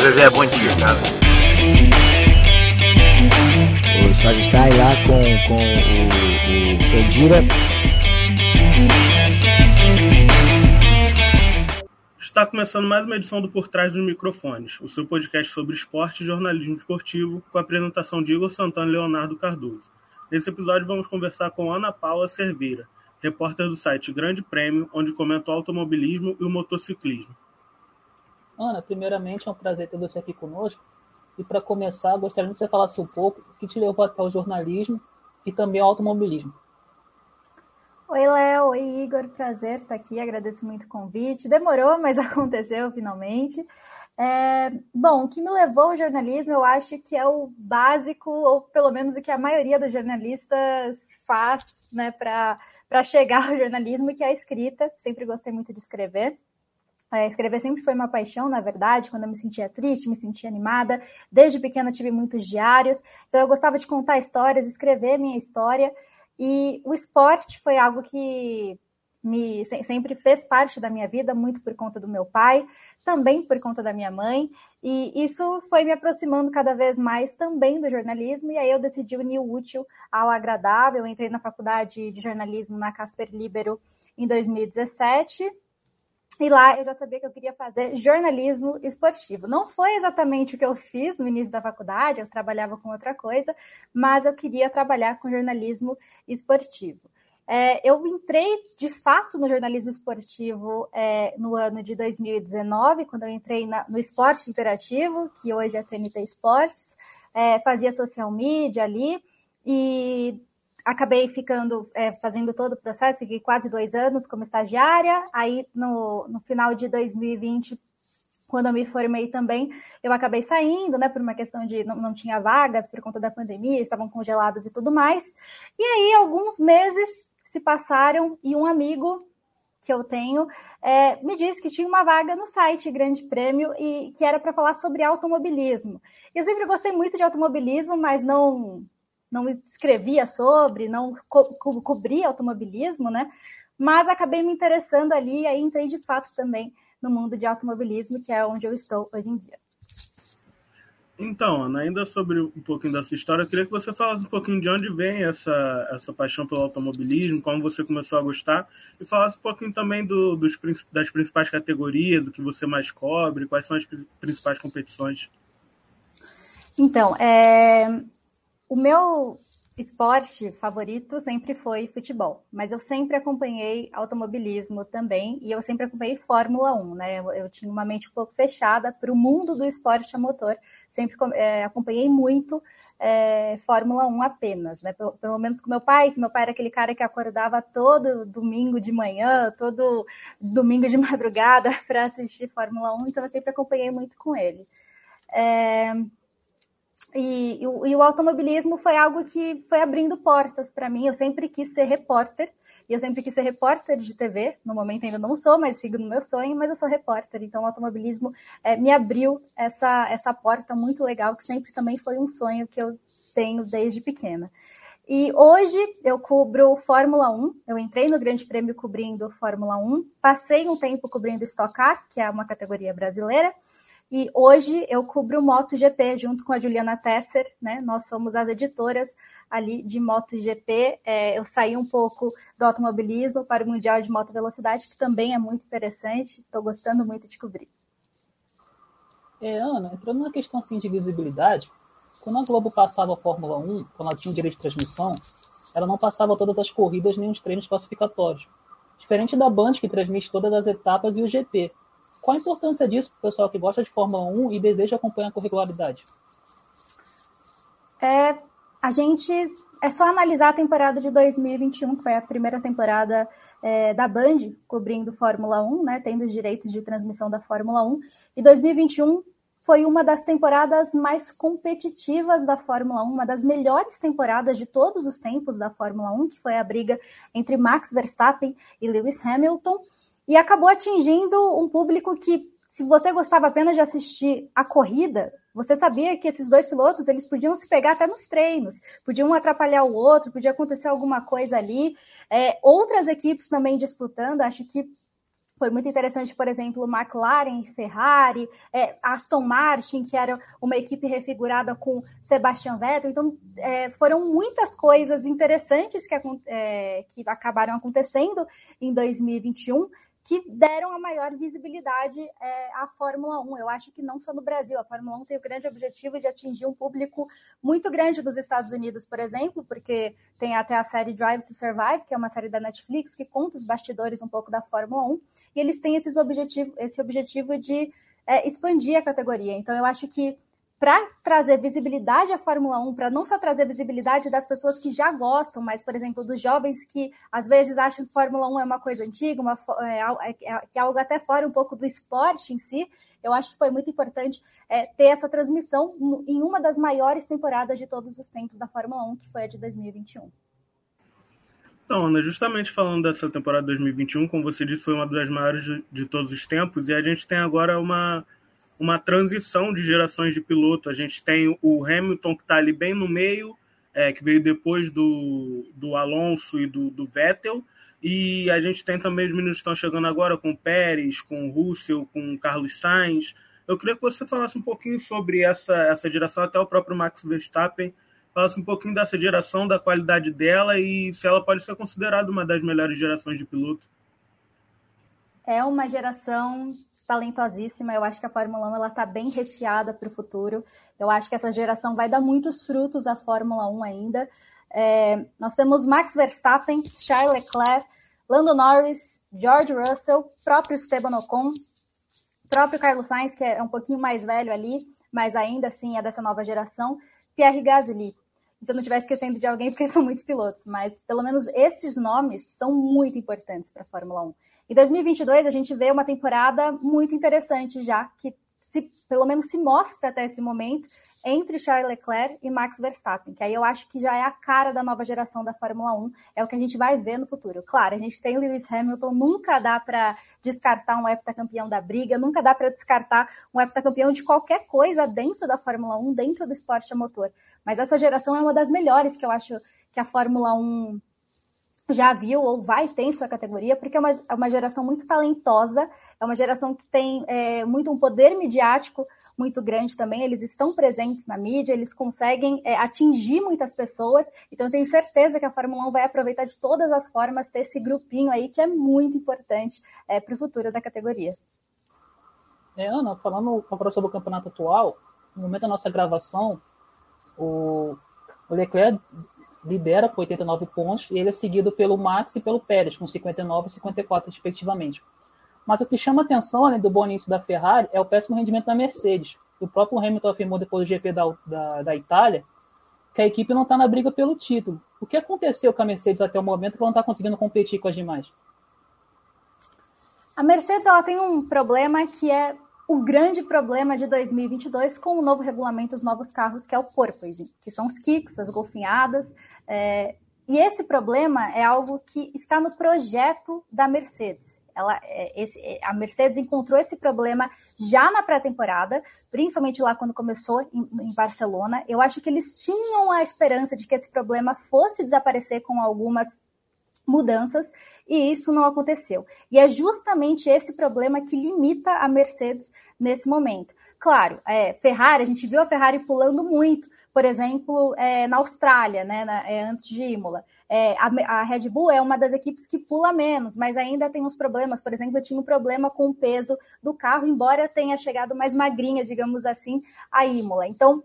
Zezé, bom dia, cara. O senhor está aí lá com, com o, o Pedira. Está começando mais uma edição do Por Trás dos Microfones, o seu podcast sobre esporte e jornalismo esportivo, com a apresentação de Igor Santana e Leonardo Cardoso. Nesse episódio vamos conversar com Ana Paula Cerveira, repórter do site Grande Prêmio, onde comenta o automobilismo e o motociclismo. Ana, primeiramente é um prazer ter você aqui conosco. E para começar, gostaria que você falasse um pouco o que te levou até o jornalismo e também ao automobilismo. Oi, Léo. Oi, Igor. Prazer estar aqui. Agradeço muito o convite. Demorou, mas aconteceu finalmente. É, bom, o que me levou ao jornalismo, eu acho que é o básico, ou pelo menos o que a maioria dos jornalistas faz né, para chegar ao jornalismo, que é a escrita. Sempre gostei muito de escrever. É, escrever sempre foi uma paixão, na verdade, quando eu me sentia triste, me sentia animada. Desde pequena tive muitos diários, então eu gostava de contar histórias, escrever minha história. E o esporte foi algo que me sempre fez parte da minha vida, muito por conta do meu pai, também por conta da minha mãe, e isso foi me aproximando cada vez mais também do jornalismo, e aí eu decidi unir o útil ao agradável. Eu entrei na faculdade de jornalismo na Casper Libero em 2017 e lá eu já sabia que eu queria fazer jornalismo esportivo. Não foi exatamente o que eu fiz no início da faculdade, eu trabalhava com outra coisa, mas eu queria trabalhar com jornalismo esportivo. É, eu entrei de fato no jornalismo esportivo é, no ano de 2019, quando eu entrei na, no esporte interativo, que hoje é TNT Esportes, é, fazia social media ali, e acabei ficando, é, fazendo todo o processo, fiquei quase dois anos como estagiária, aí no, no final de 2020 quando eu me formei também, eu acabei saindo, né, por uma questão de não, não, tinha vagas por conta da pandemia, estavam congeladas e tudo mais. E aí, alguns meses se passaram e um amigo que eu tenho é, me disse que tinha uma vaga no site Grande Prêmio e que era para falar sobre automobilismo. Eu sempre gostei muito de automobilismo, mas não não escrevia sobre, não co co cobria automobilismo, né? Mas acabei me interessando ali e aí entrei de fato também no mundo de automobilismo, que é onde eu estou hoje em dia. Então, Ana, ainda sobre um pouquinho dessa história, eu queria que você falasse um pouquinho de onde vem essa, essa paixão pelo automobilismo, como você começou a gostar, e falasse um pouquinho também do, dos, das principais categorias, do que você mais cobre, quais são as principais competições. Então, é, o meu esporte favorito sempre foi futebol, mas eu sempre acompanhei automobilismo também e eu sempre acompanhei Fórmula 1, né? Eu, eu tinha uma mente um pouco fechada para o mundo do esporte a motor, sempre é, acompanhei muito é, Fórmula 1 apenas, né? Pelo, pelo, menos com meu pai, que meu pai era aquele cara que acordava todo domingo de manhã, todo domingo de madrugada para assistir Fórmula 1, então eu sempre acompanhei muito com ele. É, e, e, o automobilismo foi algo que foi abrindo portas para mim. Eu sempre quis ser repórter, e eu sempre quis ser repórter de TV. No momento ainda não sou, mas sigo no meu sonho, mas eu sou repórter. Então o automobilismo é, me abriu essa, essa porta muito legal, que sempre também foi um sonho que eu tenho desde pequena. E hoje eu cubro Fórmula 1. Eu entrei no Grande Prêmio cobrindo Fórmula 1, passei um tempo cobrindo Stock Car, que é uma categoria brasileira. E hoje eu cubro o MotoGP junto com a Juliana Tesser, né? Nós somos as editoras ali de MotoGP. É, eu saí um pouco do automobilismo para o Mundial de Moto Velocidade, que também é muito interessante. Estou gostando muito de cobrir. É, Ana, entrando na questão assim, de visibilidade, quando a Globo passava a Fórmula 1, quando ela tinha o direito de transmissão, ela não passava todas as corridas nem os treinos classificatórios. Diferente da Band, que transmite todas as etapas e o GP. Qual a importância disso para o pessoal que gosta de Fórmula 1 e deseja acompanhar com regularidade? É, a gente é só analisar a temporada de 2021, que foi a primeira temporada é, da Band cobrindo Fórmula 1, né, tendo os direitos de transmissão da Fórmula 1. E 2021 foi uma das temporadas mais competitivas da Fórmula 1, uma das melhores temporadas de todos os tempos da Fórmula 1, que foi a briga entre Max Verstappen e Lewis Hamilton e acabou atingindo um público que, se você gostava apenas de assistir a corrida, você sabia que esses dois pilotos eles podiam se pegar até nos treinos, podiam atrapalhar o outro, podia acontecer alguma coisa ali. É, outras equipes também disputando, acho que foi muito interessante, por exemplo, McLaren Ferrari, é, Aston Martin, que era uma equipe refigurada com Sebastian Vettel. Então, é, foram muitas coisas interessantes que, é, que acabaram acontecendo em 2021 que deram a maior visibilidade é, à Fórmula 1. Eu acho que não só no Brasil, a Fórmula 1 tem o grande objetivo de atingir um público muito grande dos Estados Unidos, por exemplo, porque tem até a série Drive to Survive, que é uma série da Netflix que conta os bastidores um pouco da Fórmula 1, e eles têm esses objetivo, esse objetivo de é, expandir a categoria. Então, eu acho que para trazer visibilidade à Fórmula 1, para não só trazer visibilidade das pessoas que já gostam, mas, por exemplo, dos jovens que às vezes acham que Fórmula 1 é uma coisa antiga, uma, é, é, é, que é algo até fora um pouco do esporte em si, eu acho que foi muito importante é, ter essa transmissão em uma das maiores temporadas de todos os tempos da Fórmula 1, que foi a de 2021. Então, Ana, justamente falando dessa temporada 2021, como você disse, foi uma das maiores de, de todos os tempos, e a gente tem agora uma uma transição de gerações de piloto. A gente tem o Hamilton que está ali bem no meio, é, que veio depois do, do Alonso e do, do Vettel. E a gente tem também os meninos que estão chegando agora com o Pérez, com o Russell, com o Carlos Sainz. Eu queria que você falasse um pouquinho sobre essa, essa geração, até o próprio Max Verstappen, falasse um pouquinho dessa geração, da qualidade dela e se ela pode ser considerada uma das melhores gerações de piloto. É uma geração talentosíssima. Eu acho que a Fórmula 1 ela está bem recheada para o futuro. Eu acho que essa geração vai dar muitos frutos à Fórmula 1 ainda. É, nós temos Max Verstappen, Charles Leclerc, Lando Norris, George Russell, próprio Esteban Ocon, próprio Carlos Sainz, que é um pouquinho mais velho ali, mas ainda assim é dessa nova geração, Pierre Gasly. Se eu não estiver esquecendo de alguém, porque são muitos pilotos, mas pelo menos esses nomes são muito importantes para a Fórmula 1. Em 2022, a gente vê uma temporada muito interessante já, que se, pelo menos se mostra até esse momento, entre Charles Leclerc e Max Verstappen, que aí eu acho que já é a cara da nova geração da Fórmula 1, é o que a gente vai ver no futuro. Claro, a gente tem Lewis Hamilton, nunca dá para descartar um heptacampeão da briga, nunca dá para descartar um heptacampeão de qualquer coisa dentro da Fórmula 1, dentro do esporte a motor. Mas essa geração é uma das melhores que eu acho que a Fórmula 1 já viu ou vai ter em sua categoria, porque é uma, é uma geração muito talentosa, é uma geração que tem é, muito um poder midiático muito grande também, eles estão presentes na mídia, eles conseguem é, atingir muitas pessoas, então eu tenho certeza que a Fórmula 1 vai aproveitar de todas as formas ter esse grupinho aí que é muito importante é, para o futuro da categoria. É, Ana, falando agora sobre o campeonato atual, no momento da nossa gravação, o, o Leclerc lidera com 89 pontos e ele é seguido pelo Max e pelo Pérez, com 59 e 54, respectivamente. Mas o que chama atenção, além do bom início da Ferrari, é o péssimo rendimento da Mercedes. O próprio Hamilton afirmou depois do GP da, da, da Itália que a equipe não está na briga pelo título. O que aconteceu com a Mercedes até o momento que ela não está conseguindo competir com as demais? A Mercedes ela tem um problema que é o grande problema de 2022 com o novo regulamento dos novos carros, que é o porpoising, que são os kicks, as golfinhadas. É, e esse problema é algo que está no projeto da Mercedes. Ela, é, esse, é, a Mercedes encontrou esse problema já na pré-temporada, principalmente lá quando começou em, em, Barcelona. Eu acho que eles tinham a esperança de que esse problema fosse desaparecer com algumas mudanças e isso não aconteceu. E é justamente esse problema que limita a Mercedes nesse momento. Claro, é, Ferrari, a gente viu a Ferrari pulando muito, por exemplo, é, na Austrália, né, na, é, antes de Imola. É, a, a, Red Bull é uma das equipes que pula menos, mas ainda tem uns problemas. Por exemplo, eu tinha um problema com o peso do carro, embora tenha chegado mais magrinha, digamos assim, a Imola. Então,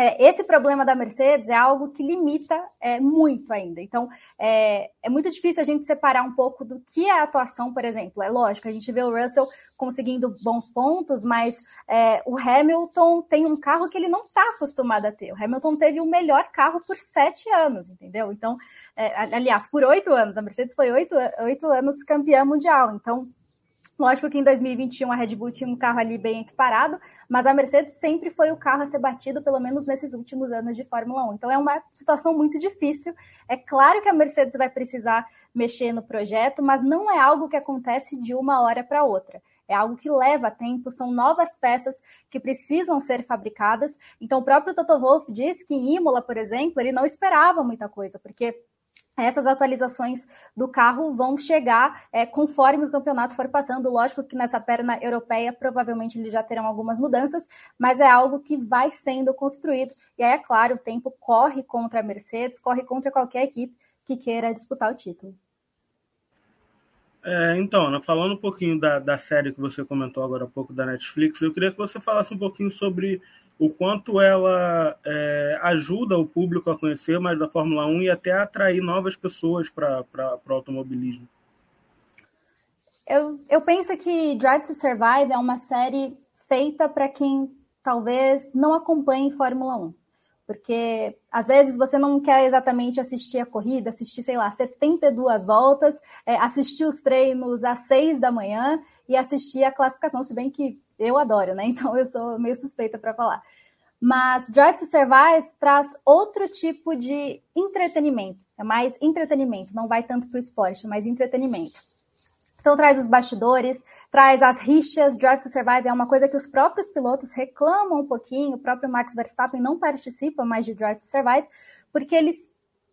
é, esse problema da Mercedes é algo que limita é, muito ainda. Então, é, é, muito difícil a gente separar um pouco do que é a atuação, por exemplo. É lógico, a gente vê o Russell conseguindo bons pontos, mas é, o Hamilton tem um carro que ele não está acostumado a ter. O Hamilton teve o melhor carro por sete anos, entendeu? Então, é, aliás, por oito anos. A Mercedes foi oito, oito anos campeã mundial. Então, Lógico que em 2021 a Red Bull tinha um carro ali bem equiparado, mas a Mercedes sempre foi o carro a ser batido, pelo menos nesses últimos anos de Fórmula 1. Então é uma situação muito difícil. É claro que a Mercedes vai precisar mexer no projeto, mas não é algo que acontece de uma hora para outra. É algo que leva tempo, são novas peças que precisam ser fabricadas. Então, o próprio Toto Wolff diz que em Imola, por exemplo, ele não esperava muita coisa, porque essas atualizações do carro vão chegar é, conforme o campeonato for passando. Lógico que nessa perna europeia provavelmente eles já terão algumas mudanças, mas é algo que vai sendo construído. E aí, é claro, o tempo corre contra a Mercedes, corre contra qualquer equipe que queira disputar o título. É, então, falando um pouquinho da, da série que você comentou agora há pouco da Netflix, eu queria que você falasse um pouquinho sobre o quanto ela é, ajuda o público a conhecer mais da Fórmula 1 e até atrair novas pessoas para o automobilismo. Eu, eu penso que Drive to Survive é uma série feita para quem talvez não acompanhe Fórmula 1. Porque às vezes você não quer exatamente assistir a corrida, assistir, sei lá, 72 voltas, é, assistir os treinos às 6 da manhã e assistir a classificação, se bem que eu adoro, né? Então eu sou meio suspeita para falar. Mas Drive to Survive traz outro tipo de entretenimento. É mais entretenimento, não vai tanto para o esporte, mas entretenimento. Então traz os bastidores, traz as rixas. Drive to Survive é uma coisa que os próprios pilotos reclamam um pouquinho. O próprio Max Verstappen não participa mais de Drive to Survive, porque eles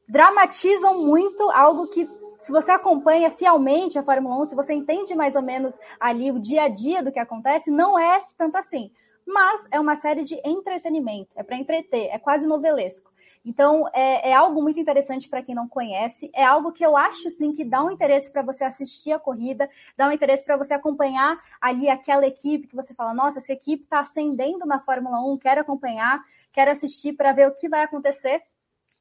dramatizam muito algo que se você acompanha fielmente a Fórmula 1, se você entende mais ou menos ali o dia a dia do que acontece, não é tanto assim. Mas é uma série de entretenimento, é para entreter, é quase novelesco. Então, é, é algo muito interessante para quem não conhece. É algo que eu acho, sim, que dá um interesse para você assistir a corrida, dá um interesse para você acompanhar ali aquela equipe que você fala: nossa, essa equipe está ascendendo na Fórmula 1, quero acompanhar, quero assistir para ver o que vai acontecer.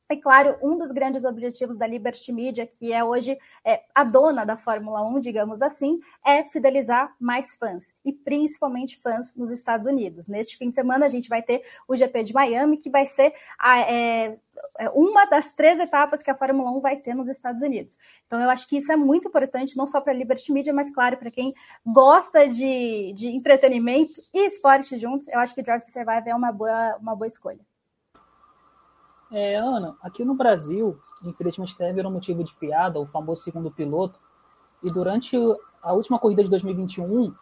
E claro, um dos grandes objetivos da Liberty Media, que é hoje é, a dona da Fórmula 1, digamos assim, é fidelizar mais fãs, e principalmente fãs nos Estados Unidos. Neste fim de semana a gente vai ter o GP de Miami, que vai ser a, é, é, uma das três etapas que a Fórmula 1 vai ter nos Estados Unidos. Então eu acho que isso é muito importante, não só para a Liberty Media, mas claro, para quem gosta de, de entretenimento e esporte juntos, eu acho que Drive to Survive é uma boa, uma boa escolha. É, Ana, aqui no Brasil, infelizmente teve um motivo de piada, o famoso segundo piloto, e durante a última corrida de 2021,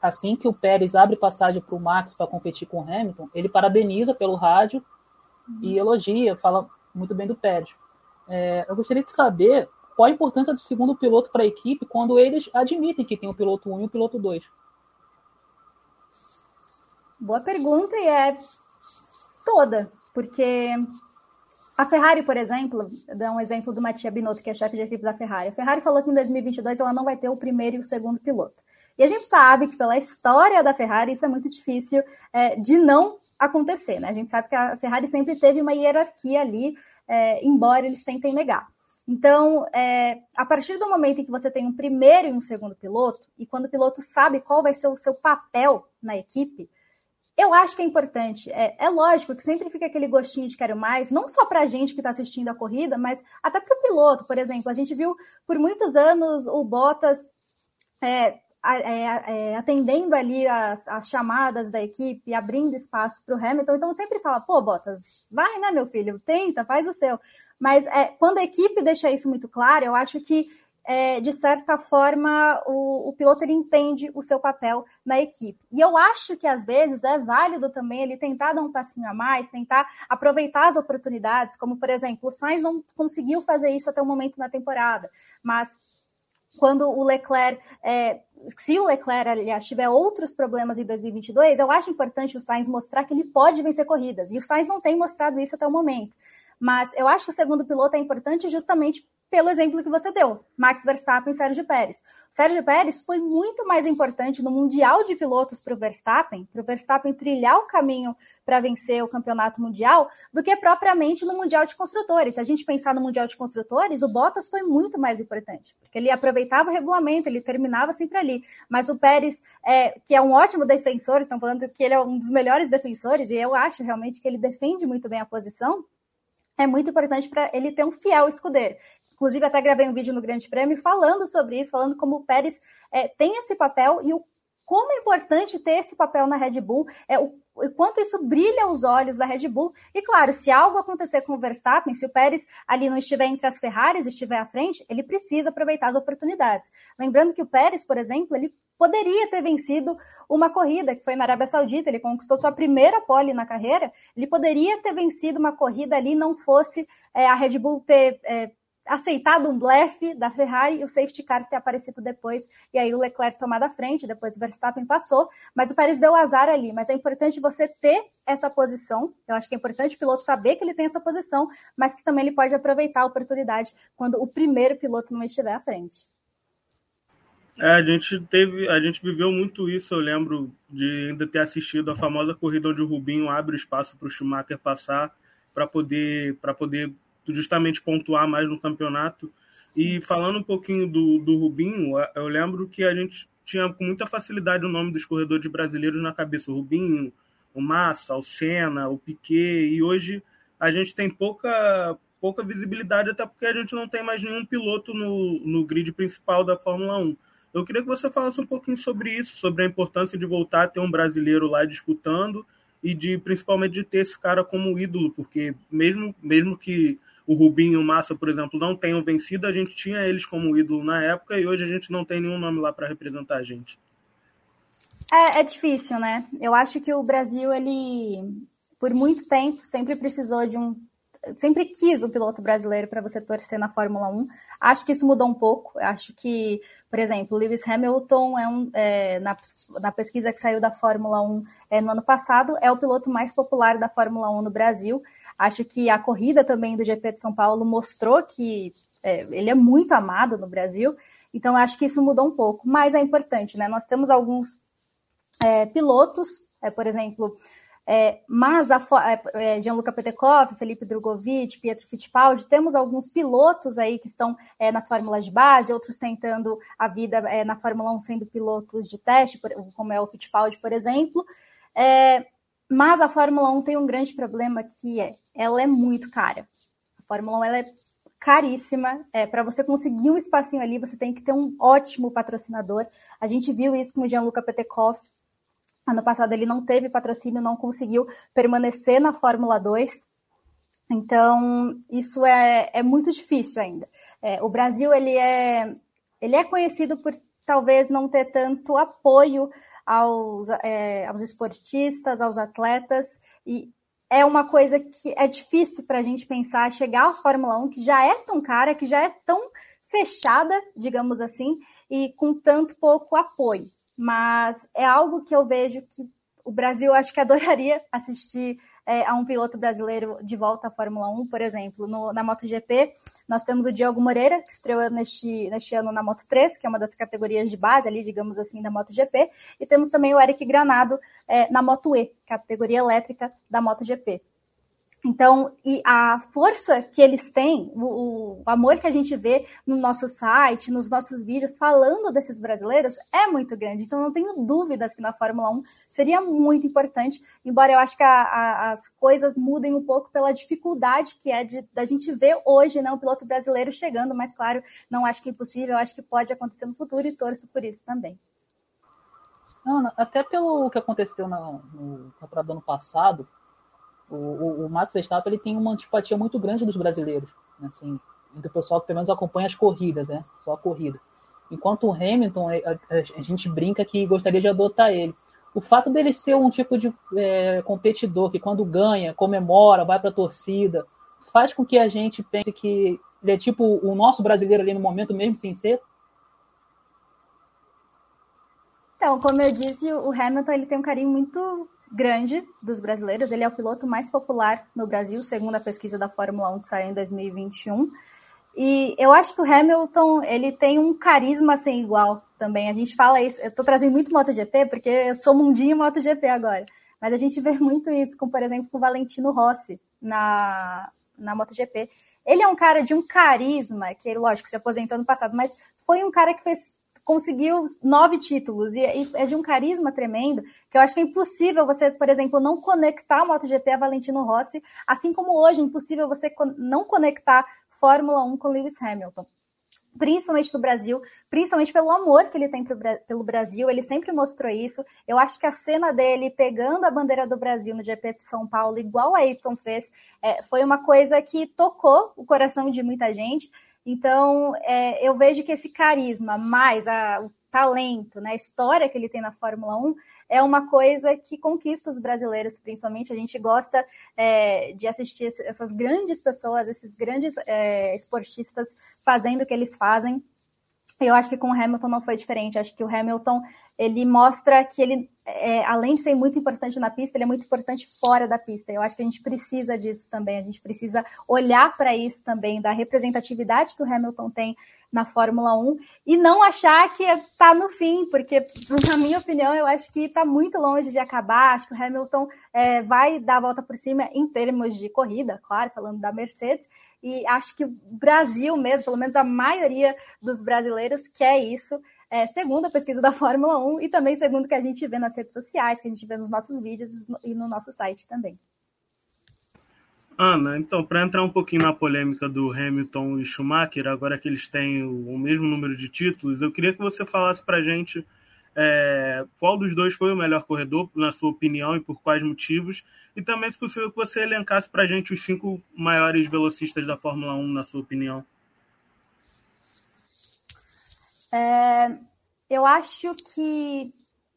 assim que o Pérez abre passagem para o Max para competir com o Hamilton, ele parabeniza pelo rádio uhum. e elogia, fala muito bem do Pérez. É, eu gostaria de saber qual a importância do segundo piloto para a equipe quando eles admitem que tem o piloto 1 e o piloto 2. Boa pergunta e é toda, porque a Ferrari, por exemplo, dá um exemplo do Mattia Binotto, que é chefe de equipe da Ferrari. A Ferrari falou que em 2022 ela não vai ter o primeiro e o segundo piloto. E a gente sabe que pela história da Ferrari isso é muito difícil é, de não acontecer, né? A gente sabe que a Ferrari sempre teve uma hierarquia ali, é, embora eles tentem negar. Então, é, a partir do momento em que você tem um primeiro e um segundo piloto, e quando o piloto sabe qual vai ser o seu papel na equipe, eu acho que é importante. É, é, lógico que sempre fica aquele gostinho de quero mais, não só para a gente que está assistindo a corrida, mas até para o piloto, por exemplo. A gente viu por muitos anos o Bottas é, é, é, atendendo ali as, as, chamadas da equipe, abrindo espaço para o Hamilton. Então sempre fala, pô, Bottas, vai, né, meu filho? Tenta, faz o seu. Mas é, quando a equipe deixa isso muito claro, eu acho que é, de certa forma, o, o, piloto ele entende o seu papel na equipe. E eu acho que às vezes é válido também ele tentar dar um passinho a mais, tentar aproveitar as oportunidades, como por exemplo, o Sainz não conseguiu fazer isso até o momento na temporada, mas quando o Leclerc, é, se o Leclerc, aliás, tiver outros problemas em 2022, eu acho importante o Sainz mostrar que ele pode vencer corridas. E o Sainz não tem mostrado isso até o momento. Mas eu acho que o segundo piloto é importante justamente pelo exemplo que você deu, Max Verstappen e Sérgio Pérez. O Sérgio Pérez foi muito mais importante no Mundial de Pilotos para o Verstappen, para o Verstappen trilhar o caminho para vencer o campeonato mundial, do que propriamente no Mundial de Construtores. Se a gente pensar no Mundial de Construtores, o Bottas foi muito mais importante, porque ele aproveitava o regulamento, ele terminava sempre ali. Mas o Pérez, é, que é um ótimo defensor, estão falando que ele é um dos melhores defensores, e eu acho realmente que ele defende muito bem a posição, é muito importante para ele ter um fiel escudeiro. Inclusive, até gravei um vídeo no Grande Prêmio falando sobre isso, falando como o Pérez é, tem esse papel e o como é importante ter esse papel na Red Bull, é, o, o quanto isso brilha os olhos da Red Bull. E claro, se algo acontecer com o Verstappen, se o Pérez ali não estiver entre as Ferraris, estiver à frente, ele precisa aproveitar as oportunidades. Lembrando que o Pérez, por exemplo, ele poderia ter vencido uma corrida, que foi na Arábia Saudita, ele conquistou sua primeira pole na carreira, ele poderia ter vencido uma corrida ali, não fosse é, a Red Bull ter é, aceitado um blefe da Ferrari e o safety car ter aparecido depois, e aí o Leclerc tomar da frente, depois o Verstappen passou, mas o Pérez deu azar ali. Mas é importante você ter essa posição, eu acho que é importante o piloto saber que ele tem essa posição, mas que também ele pode aproveitar a oportunidade quando o primeiro piloto não estiver à frente. É, a gente teve, a gente viveu muito isso. Eu lembro de ainda ter assistido a famosa corrida onde o Rubinho abre espaço para o Schumacher passar para poder, para poder justamente pontuar mais no campeonato. E falando um pouquinho do, do Rubinho, eu lembro que a gente tinha com muita facilidade o nome dos corredores brasileiros na cabeça: o Rubinho, o Massa, o Senna, o Piquet. E hoje a gente tem pouca, pouca visibilidade, até porque a gente não tem mais nenhum piloto no, no grid principal da Fórmula 1. Eu queria que você falasse um pouquinho sobre isso, sobre a importância de voltar a ter um brasileiro lá disputando e de principalmente de ter esse cara como ídolo, porque mesmo, mesmo que o Rubinho o Massa, por exemplo, não tenham vencido, a gente tinha eles como ídolo na época e hoje a gente não tem nenhum nome lá para representar a gente. É, é difícil, né? Eu acho que o Brasil, ele, por muito tempo, sempre precisou de um sempre quis o piloto brasileiro para você torcer na Fórmula 1. Acho que isso mudou um pouco. Acho que, por exemplo, Lewis Hamilton é um, é, na, na, pesquisa que saiu da Fórmula 1 é, no ano passado, é o piloto mais popular da Fórmula 1 no Brasil. Acho que a corrida também do GP de São Paulo mostrou que é, ele é muito amado no Brasil. Então, acho que isso mudou um pouco. Mas é importante, né? Nós temos alguns é, pilotos, é, por exemplo, é, mas a é, é, Gianluca Petekov, Felipe Drogovic, Pietro Fittipaldi, temos alguns pilotos aí que estão é, nas fórmulas de base, outros tentando a vida é, na Fórmula 1 sendo pilotos de teste, como é o Fittipaldi, por exemplo. Mas a Fórmula 1 tem um grande problema que é, ela é muito cara. A Fórmula 1 ela é caríssima. É, para você conseguir um espacinho ali, você tem que ter um ótimo patrocinador. A gente viu isso com o Gianluca Petekov, Ano passado ele não teve patrocínio, não conseguiu permanecer na Fórmula 2. Então, isso é, é muito difícil ainda. É, o Brasil, ele é, ele é conhecido por talvez não ter tanto apoio aos, é, aos esportistas, aos atletas, e é uma coisa que é difícil para a gente pensar, chegar à Fórmula 1, que já é tão cara, que já é tão fechada, digamos assim, e com tanto pouco apoio mas é algo que eu vejo que o Brasil acho que adoraria assistir é, a um piloto brasileiro de volta à Fórmula 1, por exemplo. No, na MotoGP, nós temos o Diogo Moreira, que estreou neste, neste ano na Moto 3, que é uma das categorias de base ali, digamos assim, da MotoGP, e temos também o Eric Granado é, na Moto E, categoria elétrica da MotoGP. Então, e a força que eles têm, o, o, amor que a gente vê no nosso site, nos nossos vídeos falando desses brasileiros é muito grande. Então, não tenho dúvidas que na Fórmula 1 seria muito importante, embora eu acho que a, a, as coisas mudem um pouco pela dificuldade que é de, da gente ver hoje né, um piloto brasileiro chegando, mas claro, não acho que é impossível, acho que pode acontecer no futuro e torço por isso também. Não, até pelo que aconteceu no, no do ano passado, o, o, o Max Verstappen ele tem uma antipatia muito grande dos brasileiros, né, assim, entre o pessoal que pelo menos acompanha as corridas, né? Só a corrida. Enquanto o Hamilton, a, a, a gente brinca que gostaria de adotar ele. O fato dele ser um tipo de é, competidor que quando ganha, comemora, vai para a torcida, faz com que a gente pense que ele é tipo o nosso brasileiro ali no momento mesmo, sem ser. Então, como eu disse, o Hamilton ele tem um carinho muito grande dos brasileiros. Ele é o piloto mais popular no Brasil, segundo a pesquisa da Fórmula 1 que saiu em 2021. E eu acho que o Hamilton, ele tem um carisma sem igual também. A gente fala isso, eu estou trazendo muito MotoGP, porque eu sou mundinho MotoGP agora. Mas a gente vê muito isso, com, por exemplo, o Valentino Rossi na, na MotoGP. Ele é um cara de um carisma, que lógico, se aposentou no passado, mas foi um cara que fez conseguiu nove títulos e, é de um carisma tremendo que eu acho que é impossível você, por exemplo, não conectar o MotoGP a Valentino Rossi, assim como hoje é impossível você não conectar Fórmula 1 com Lewis Hamilton. Principalmente no Brasil, principalmente pelo amor que ele tem pro, pelo Brasil, ele sempre mostrou isso. Eu acho que a cena dele pegando a bandeira do Brasil no GP de São Paulo, igual a Ayrton fez, é, foi uma coisa que tocou o coração de muita gente. Então, é, eu vejo que esse carisma, mais a, talento, né, a história que ele tem na Fórmula 1 é uma coisa que conquista os brasileiros, principalmente. A gente gosta é, de assistir essas grandes pessoas, esses grandes é, esportistas fazendo o que eles fazem. Eu acho que com o Hamilton não foi diferente. Acho que o Hamilton ele mostra que ele, é, além de ser muito importante na pista, ele é muito importante fora da pista. Eu acho que a gente precisa disso também. A gente precisa olhar para isso também, da representatividade que o Hamilton tem na Fórmula 1 e não achar que está no fim, porque, na minha opinião, eu acho que está muito longe de acabar. Acho que o Hamilton é, vai dar a volta por cima em termos de corrida, claro, falando da Mercedes, e acho que o Brasil mesmo, pelo menos a maioria dos brasileiros, quer isso é, segundo a pesquisa da Fórmula 1 e também segundo o que a gente vê nas redes sociais, que a gente vê nos nossos vídeos e no nosso site também. Ana, então, para entrar um pouquinho na polêmica do Hamilton e Schumacher, agora que eles têm o, mesmo número de títulos, eu queria que você falasse para a gente é, qual dos dois foi o melhor corredor, na sua opinião, e por quais motivos, e também, se possível, que você elencasse para a gente os cinco maiores velocistas da Fórmula 1, na sua opinião. É, eu acho que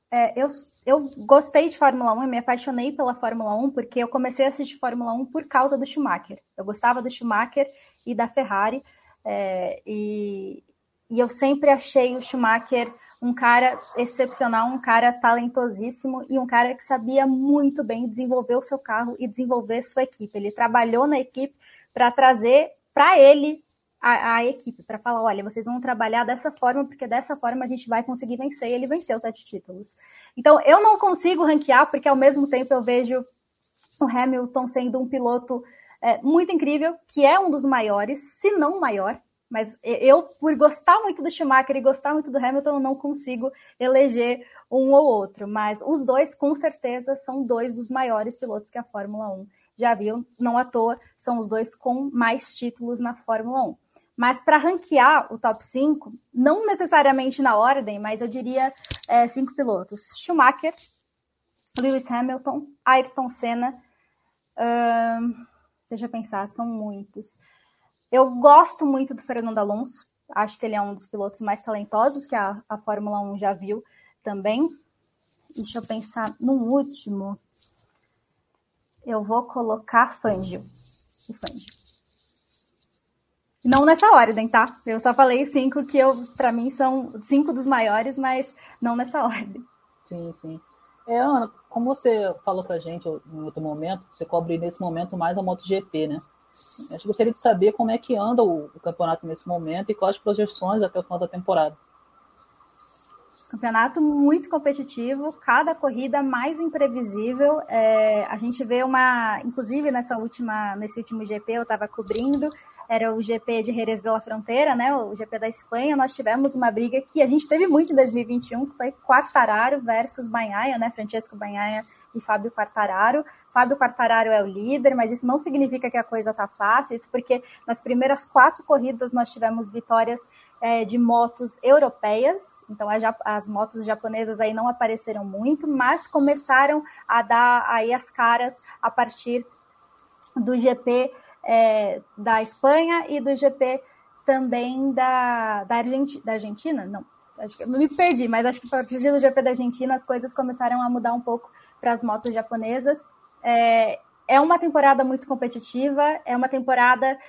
é, eu, eu gostei de Fórmula 1 e me apaixonei pela Fórmula 1 porque eu comecei a assistir Fórmula 1 por causa do Schumacher. Eu gostava do Schumacher e da Ferrari é, e, e eu sempre achei o Schumacher um cara excepcional, um cara talentosíssimo e um cara que sabia muito bem desenvolver o seu carro e desenvolver sua equipe. Ele trabalhou na equipe para trazer para ele a, a equipe para falar: olha, vocês vão trabalhar dessa forma, porque dessa forma a gente vai conseguir vencer. E ele venceu sete títulos. Então, eu não consigo ranquear, porque ao mesmo tempo eu vejo o Hamilton sendo um piloto é, muito incrível, que é um dos maiores, se não maior. Mas eu, por gostar muito do Schumacher e gostar muito do Hamilton, eu não consigo eleger um ou outro. Mas os dois, com certeza, são dois dos maiores pilotos que a Fórmula 1 já viu. Não à toa, são os dois com mais títulos na Fórmula 1. Mas para ranquear o top 5, não necessariamente na ordem, mas eu diria é, cinco pilotos: Schumacher, Lewis Hamilton, Ayrton Senna. Uh, deixa eu pensar, são muitos. Eu gosto muito do Fernando Alonso, acho que ele é um dos pilotos mais talentosos que a, a Fórmula 1 já viu também. Deixa eu pensar no último. Eu vou colocar Fangio. O Fangio. Não nessa ordem, tá? Eu só falei cinco que eu, para mim, são cinco dos maiores, mas não nessa ordem. Sim, sim. É, Ana, como você falou pra gente em outro momento, você cobre nesse momento mais a MotoGP, né? Eu gostaria de saber como é que anda o, o campeonato nesse momento e quais projeções até o final da temporada. Campeonato muito competitivo, cada corrida mais imprevisível. É, a gente vê uma, inclusive nessa última, nesse último GP eu estava cobrindo, era o GP de Jerez de la Fronteira, né, o GP da Espanha, nós tivemos uma briga que a gente teve muito em 2021, que foi Quartararo versus Banhaia, né, Francesco Banhaia e Fábio Quartararo. Fábio Quartararo é o líder, mas isso não significa que a coisa tá fácil, isso porque nas primeiras quatro corridas nós tivemos vitórias é, de motos europeias, então as motos japonesas aí não apareceram muito, mas começaram a dar aí as caras a partir do GP é, da Espanha e do GP também da, da, Argenti da Argentina? Não, acho que, me perdi, mas acho que a partir do GP da Argentina as coisas começaram a mudar um pouco para as motos japonesas. É, é uma temporada muito competitiva, é uma temporada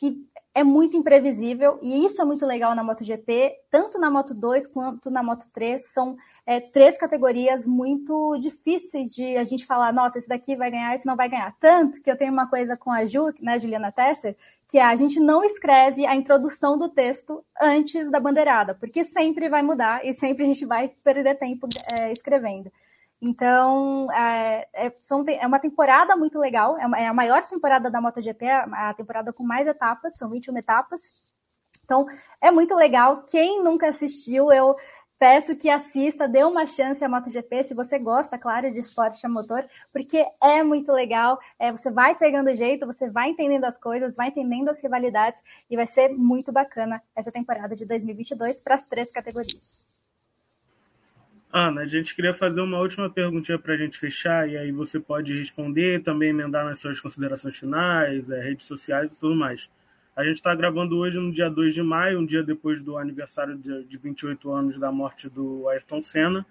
que é muito imprevisível, e isso é muito legal na MotoGP, tanto na Moto 2 quanto na Moto 3, são é, três categorias muito difíceis de a gente falar, nossa, esse daqui vai ganhar, esse não vai ganhar. Tanto que eu tenho uma coisa com a Ju, né, Juliana Tesser, que é a gente não escreve a introdução do texto antes da bandeirada, porque sempre vai mudar e sempre a gente vai perder tempo é, escrevendo. Então, é, é, é, uma temporada muito legal, é, é, a maior temporada da MotoGP, a temporada com mais etapas, são 21 etapas. Então, é muito legal. Quem nunca assistiu, eu peço que assista, dê uma chance à MotoGP, se você gosta, claro, de esporte a motor, porque é muito legal, é, você vai pegando jeito, você vai entendendo as coisas, vai entendendo as rivalidades, e vai ser muito bacana essa temporada de 2022 para as três categorias. Ana, a gente queria fazer uma última perguntinha para a gente fechar, e aí você pode responder, também emendar nas suas considerações finais, é, redes sociais e tudo mais. A gente está gravando hoje no dia 2 de maio, um dia depois do aniversário de, de 28 anos da morte do Ayrton Senna.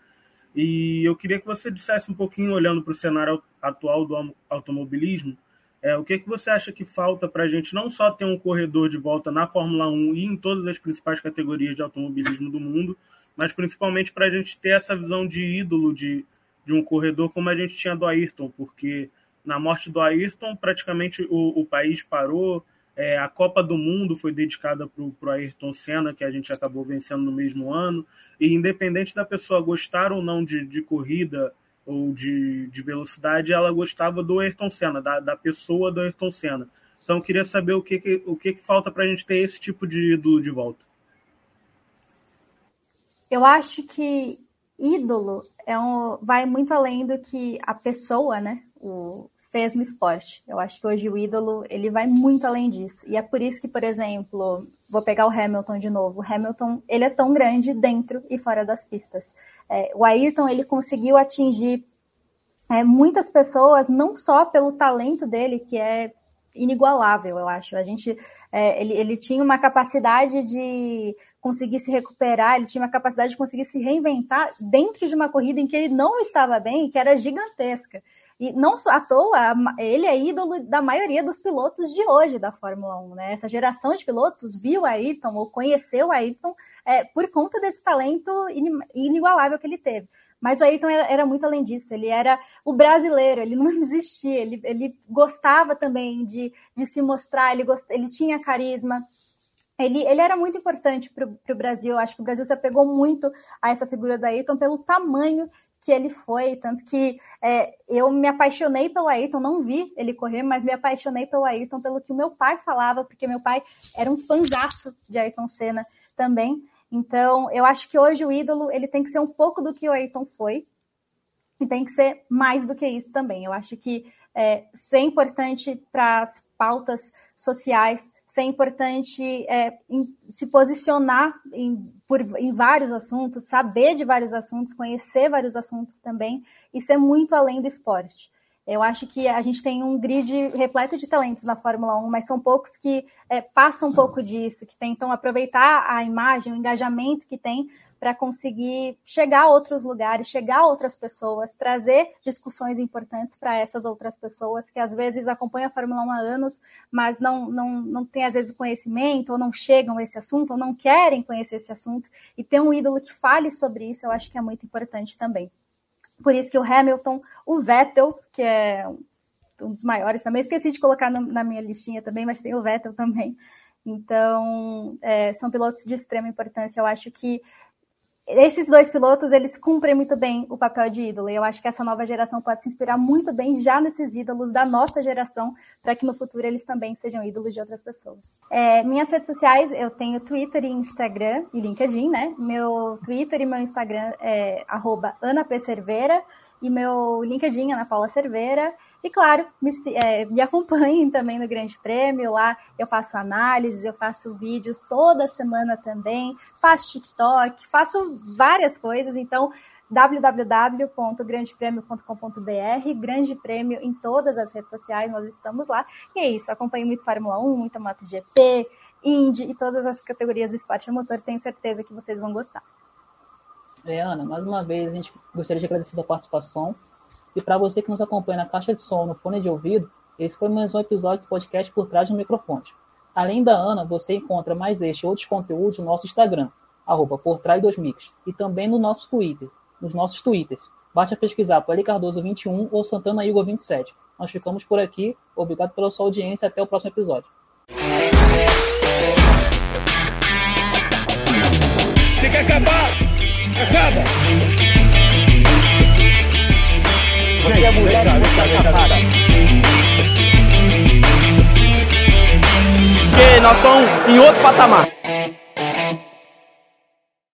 E eu queria que você dissesse um pouquinho, olhando para o cenário atual do automobilismo, é, o que, que você acha que falta para a gente não só ter um corredor de volta na Fórmula 1 e em todas as principais categorias de automobilismo do mundo, mas principalmente para a gente ter essa visão de ídolo de, de um corredor como a gente tinha do Ayrton, porque na morte do Ayrton praticamente o, o país parou, é, a Copa do Mundo foi dedicada para o Ayrton Senna, que a gente acabou vencendo no mesmo ano. E independente da pessoa gostar ou não de, de corrida ou de, de velocidade, ela gostava do Ayrton Senna, da, da pessoa do Ayrton Senna. Então, queria saber o que, que o que, que falta para a gente ter esse tipo de ídolo de volta. Eu acho que ídolo é um, vai muito além do que a pessoa, né? O, fez no esporte. Eu acho que hoje o ídolo ele vai muito além disso. E é por isso que, por exemplo, vou pegar o Hamilton de novo. O Hamilton ele é tão grande dentro e fora das pistas. É, o Ayrton ele conseguiu atingir é, muitas pessoas não só pelo talento dele que é inigualável, eu acho. A gente é, ele, ele tinha uma capacidade de conseguir se recuperar, ele tinha uma capacidade de conseguir se reinventar dentro de uma corrida em que ele não estava bem, que era gigantesca. E não à toa, ele é ídolo da maioria dos pilotos de hoje da Fórmula 1, né? Essa geração de pilotos viu Ayrton ou conheceu Ayrton é, por conta desse talento inigualável que ele teve. Mas o Ayrton era, era, muito além disso, ele era o brasileiro, ele não existia, ele, ele gostava também de, de se mostrar, ele, gost, ele tinha carisma, ele, ele, era muito importante para o Brasil. Acho que o Brasil se apegou muito a essa figura da Ayrton pelo tamanho que ele foi, tanto que é, eu me apaixonei pelo Ayrton, não vi ele correr, mas me apaixonei pelo Ayrton pelo que o meu pai falava, porque meu pai era um fanzaço de Ayrton Senna também. Então, eu acho que hoje o ídolo ele tem que ser um pouco do que o Ayrton foi e tem que ser mais do que isso também. Eu acho que é, ser importante para as pautas sociais, ser importante é, em, se posicionar em, por, em vários assuntos, saber de vários assuntos, conhecer vários assuntos também e ser muito além do esporte. Eu acho que a gente tem um grid repleto de talentos na Fórmula 1, mas são poucos que é, passam um pouco disso, que tentam aproveitar a imagem, o engajamento que tem para conseguir chegar a outros lugares, chegar a outras pessoas, trazer discussões importantes para essas outras pessoas que às vezes acompanham a Fórmula 1 há anos, mas não, não, não têm às vezes conhecimento, ou não chegam a esse assunto, ou não querem conhecer esse assunto, e ter um ídolo que fale sobre isso, eu acho que é muito importante também. Por isso que o Hamilton, o Vettel, que é um dos maiores também, esqueci de colocar no, na minha listinha também, mas tem o Vettel também. Então, é, são pilotos de extrema importância. Eu acho que esses dois pilotos, eles cumprem muito bem o papel de ídolo. E eu acho que essa nova geração pode se inspirar muito bem já nesses ídolos da nossa geração, para que no futuro eles também sejam ídolos de outras pessoas. É, minhas redes sociais, eu tenho Twitter e Instagram e LinkedIn, né? Meu Twitter e meu Instagram é arroba Ana P. Cerveira e meu LinkedIn, Ana Paula Cerveira. E claro, me, é, me acompanhem também no Grande Prêmio. Lá eu faço análises, eu faço vídeos toda semana também, faço TikTok, faço várias coisas. Então, www.grandepremio.com.br, Grande Prêmio em todas as redes sociais, nós estamos lá. E é isso, acompanho muito Fórmula 1, muita MotoGP, Indy e todas as categorias do esporte motor. Tenho certeza que vocês vão gostar. É, Ana, mais uma vez a gente gostaria de agradecer a participação. E para você que nos acompanha na caixa de som, no fone de ouvido, esse foi mais um episódio do podcast Por Trás do Microfone. Além da Ana, você encontra mais este e outros conteúdos no nosso Instagram, arroba por trás dos mix, e também no nosso Twitter, nos nossos Twitters. Basta pesquisar por Eli Cardoso 21 ou Santana Igor 27. Nós ficamos por aqui. Obrigado pela sua audiência. Até o próximo episódio. Tem que acabar! Acaba! Você é mulher e muito safada. Porque nós estamos em outro patamar.